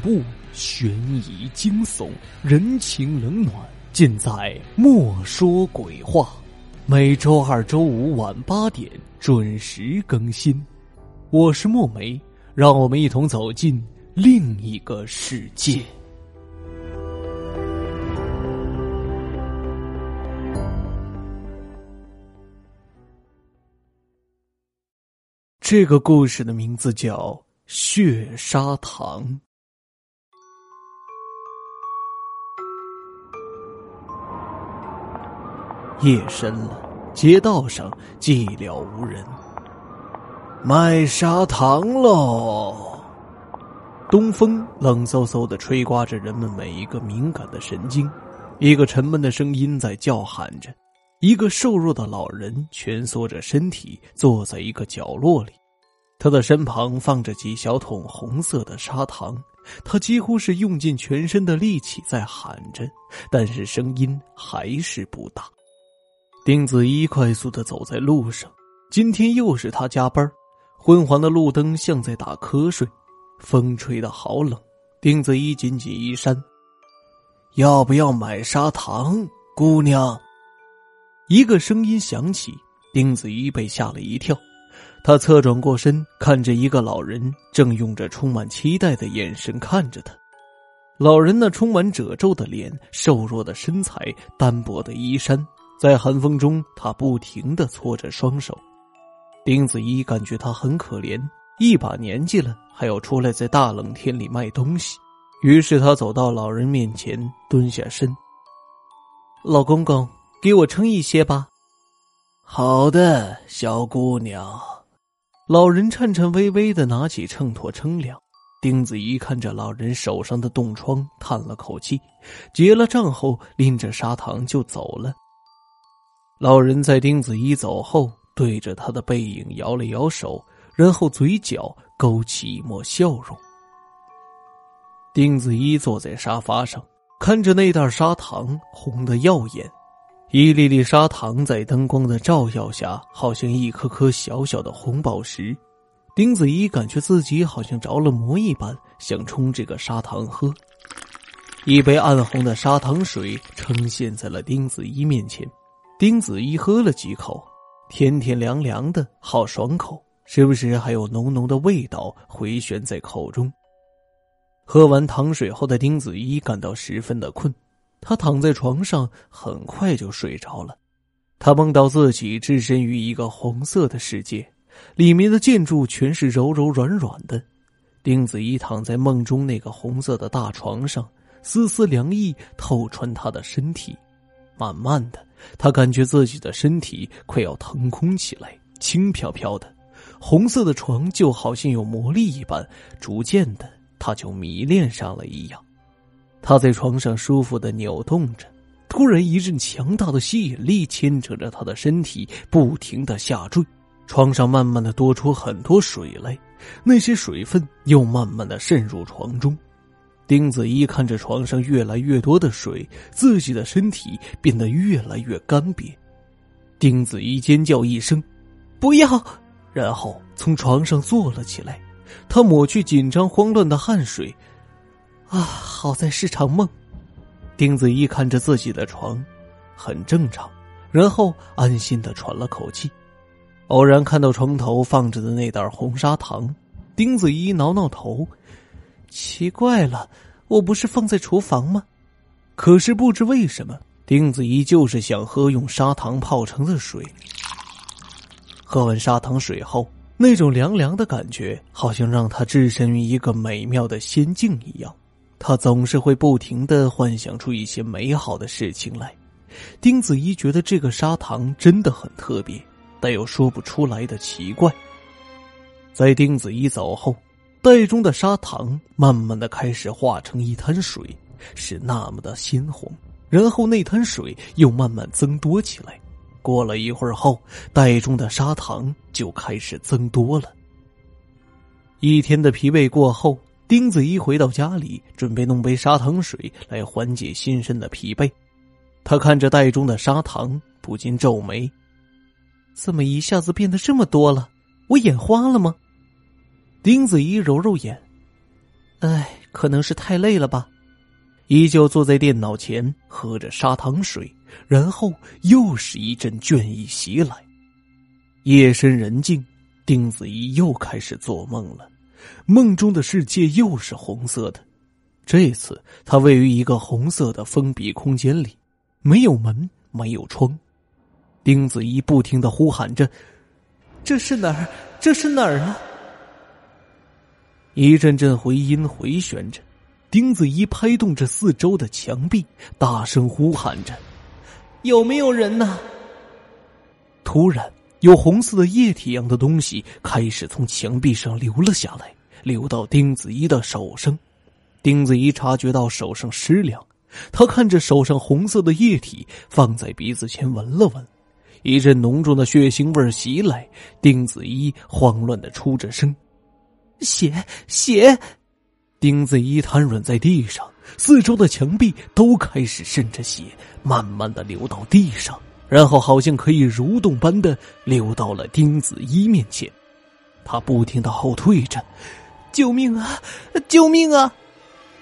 怖、悬疑、惊悚、人情冷暖，尽在《莫说鬼话》。每周二、周五晚八点准时更新。我是墨梅，让我们一同走进另一个世界。这个故事的名字叫《血砂糖》。夜深了，街道上寂寥无人。卖砂糖喽！东风冷飕飕的吹刮着人们每一个敏感的神经。一个沉闷的声音在叫喊着。一个瘦弱的老人蜷缩着身体坐在一个角落里，他的身旁放着几小桶红色的砂糖。他几乎是用尽全身的力气在喊着，但是声音还是不大。丁子怡快速的走在路上，今天又是他加班。昏黄的路灯像在打瞌睡，风吹得好冷。丁子怡紧紧衣衫，要不要买砂糖，姑娘？一个声音响起，丁子怡被吓了一跳。他侧转过身，看着一个老人正用着充满期待的眼神看着他。老人那充满褶皱的脸、瘦弱的身材、单薄的衣衫，在寒风中，他不停的搓着双手。丁子怡感觉他很可怜，一把年纪了还要出来在大冷天里卖东西。于是他走到老人面前，蹲下身：“老公公。”给我称一些吧。好的，小姑娘。老人颤颤巍巍的拿起秤砣称量。丁子怡看着老人手上的冻疮，叹了口气，结了账后拎着砂糖就走了。老人在丁子怡走后，对着他的背影摇了摇手，然后嘴角勾起一抹笑容。丁子怡坐在沙发上，看着那袋砂糖，红的耀眼。一粒粒砂糖在灯光的照耀下，好像一颗颗小小的红宝石。丁子怡感觉自己好像着了魔一般，想冲这个砂糖喝。一杯暗红的砂糖水呈现在了丁子怡面前。丁子怡喝了几口，甜甜凉凉的，好爽口，时不时还有浓浓的味道回旋在口中。喝完糖水后的丁子怡感到十分的困。他躺在床上，很快就睡着了。他梦到自己置身于一个红色的世界，里面的建筑全是柔柔软软的。丁子怡躺在梦中那个红色的大床上，丝丝凉意透穿他的身体。慢慢的，他感觉自己的身体快要腾空起来，轻飘飘的。红色的床就好像有魔力一般，逐渐的，他就迷恋上了一样。他在床上舒服的扭动着，突然一阵强大的吸引力牵扯着他的身体，不停的下坠。床上慢慢的多出很多水来，那些水分又慢慢的渗入床中。丁子怡看着床上越来越多的水，自己的身体变得越来越干瘪。丁子怡尖叫一声：“不要！”然后从床上坐了起来，他抹去紧张慌乱的汗水。啊，好在是场梦。丁子怡看着自己的床，很正常，然后安心的喘了口气。偶然看到床头放着的那袋红砂糖，丁子怡挠挠头，奇怪了，我不是放在厨房吗？可是不知为什么，丁子怡就是想喝用砂糖泡成的水。喝完砂糖水后，那种凉凉的感觉，好像让他置身于一个美妙的仙境一样。他总是会不停的幻想出一些美好的事情来。丁子怡觉得这个砂糖真的很特别，但又说不出来的奇怪。在丁子怡走后，袋中的砂糖慢慢的开始化成一滩水，是那么的鲜红。然后那滩水又慢慢增多起来。过了一会儿后，袋中的砂糖就开始增多了。一天的疲惫过后。丁子怡回到家里，准备弄杯砂糖水来缓解心身的疲惫。他看着袋中的砂糖，不禁皱眉：“怎么一下子变得这么多了？我眼花了吗？”丁子怡揉揉眼：“哎，可能是太累了吧，依旧坐在电脑前喝着砂糖水，然后又是一阵倦意袭来。夜深人静，丁子怡又开始做梦了，梦中的世界又是红色的。这次他位于一个红色的封闭空间里，没有门，没有窗。丁子怡不停的呼喊着：“这是哪儿？这是哪儿啊？”一阵阵回音回旋着，丁子怡拍动着四周的墙壁，大声呼喊着：“有没有人呢？”突然，有红色的液体一样的东西开始从墙壁上流了下来，流到丁子怡的手上。丁子怡察觉到手上湿凉，他看着手上红色的液体，放在鼻子前闻了闻，一阵浓重的血腥味袭来，丁子怡慌乱的出着声。血血！丁子一瘫软在地上，四周的墙壁都开始渗着血，慢慢的流到地上，然后好像可以蠕动般的流到了丁子一面前。他不停的后退着，救命啊！救命啊！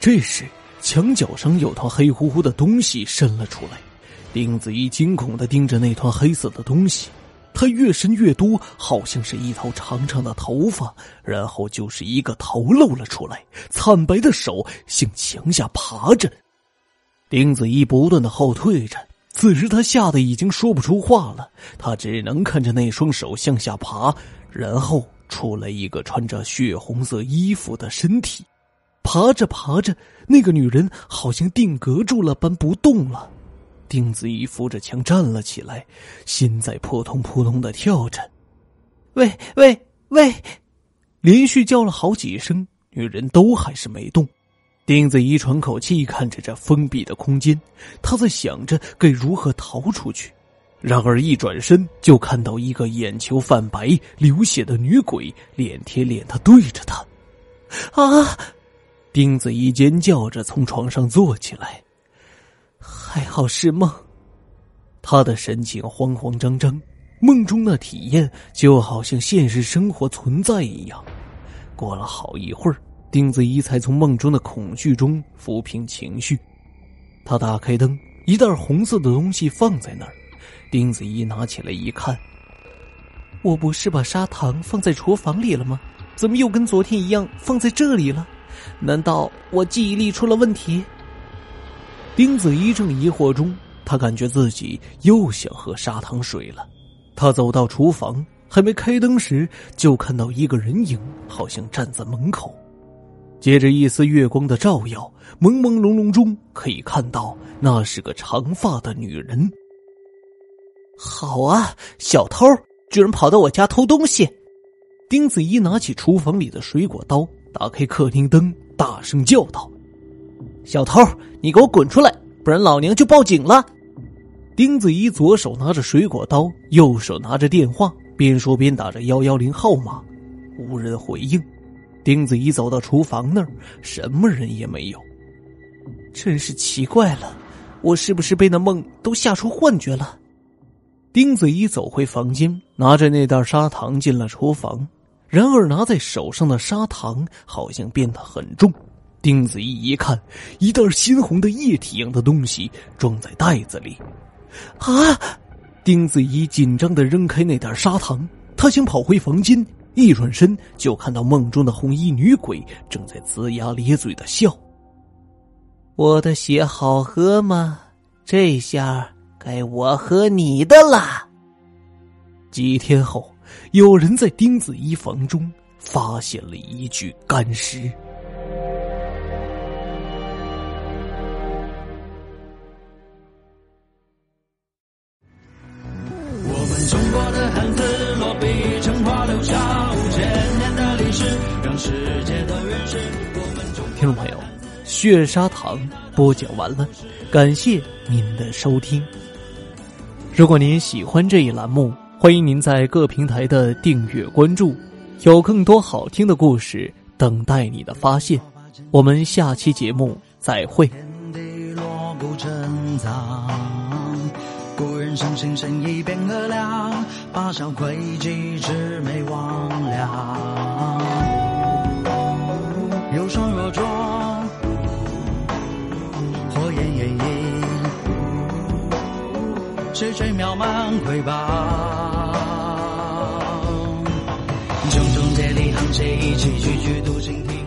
这时，墙角上有团黑乎乎的东西伸了出来，丁子一惊恐的盯着那团黑色的东西。它越伸越多，好像是一头长长的头发，然后就是一个头露了出来，惨白的手向墙下爬着。丁子怡不断的后退着，此时他吓得已经说不出话了，他只能看着那双手向下爬，然后出来一个穿着血红色衣服的身体，爬着爬着，那个女人好像定格住了般不动了。丁子怡扶着墙站了起来，心在扑通扑通的跳着。喂喂喂！连续叫了好几声，女人都还是没动。丁子怡喘口气，看着这封闭的空间，他在想着该如何逃出去。然而一转身，就看到一个眼球泛白、流血的女鬼，脸贴脸的对着他。啊！丁子怡尖叫着从床上坐起来。还好是梦，他的神情慌慌张张，梦中的体验就好像现实生活存在一样。过了好一会儿，丁子怡才从梦中的恐惧中抚平情绪。他打开灯，一袋红色的东西放在那儿。丁子怡拿起来一看，我不是把砂糖放在厨房里了吗？怎么又跟昨天一样放在这里了？难道我记忆力出了问题？丁子怡正疑惑中，他感觉自己又想喝砂糖水了。他走到厨房，还没开灯时，就看到一个人影，好像站在门口。借着一丝月光的照耀，朦朦胧胧中可以看到那是个长发的女人。好啊，小偷居然跑到我家偷东西！丁子怡拿起厨房里的水果刀，打开客厅灯，大声叫道。小偷，你给我滚出来，不然老娘就报警了！丁子怡左手拿着水果刀，右手拿着电话，边说边打着幺幺零号码，无人回应。丁子怡走到厨房那儿，什么人也没有。真是奇怪了，我是不是被那梦都吓出幻觉了？丁子怡走回房间，拿着那袋砂糖进了厨房，然而拿在手上的砂糖好像变得很重。丁子怡一看，一袋鲜红的液体样的东西装在袋子里，啊！丁子怡紧张的扔开那袋砂糖，他想跑回房间，一转身就看到梦中的红衣女鬼正在龇牙咧嘴的笑。我的血好喝吗？这下该我喝你的了。几天后，有人在丁子怡房中发现了一具干尸。血砂糖播讲完了，感谢您的收听。如果您喜欢这一栏目，欢迎您在各平台的订阅关注，有更多好听的故事等待你的发现。我们下期节目再会。相信生意变恶良，八小诡计魑魅魍魉，谁最渺茫瑰宝？重重叠里行谁一起句句独行？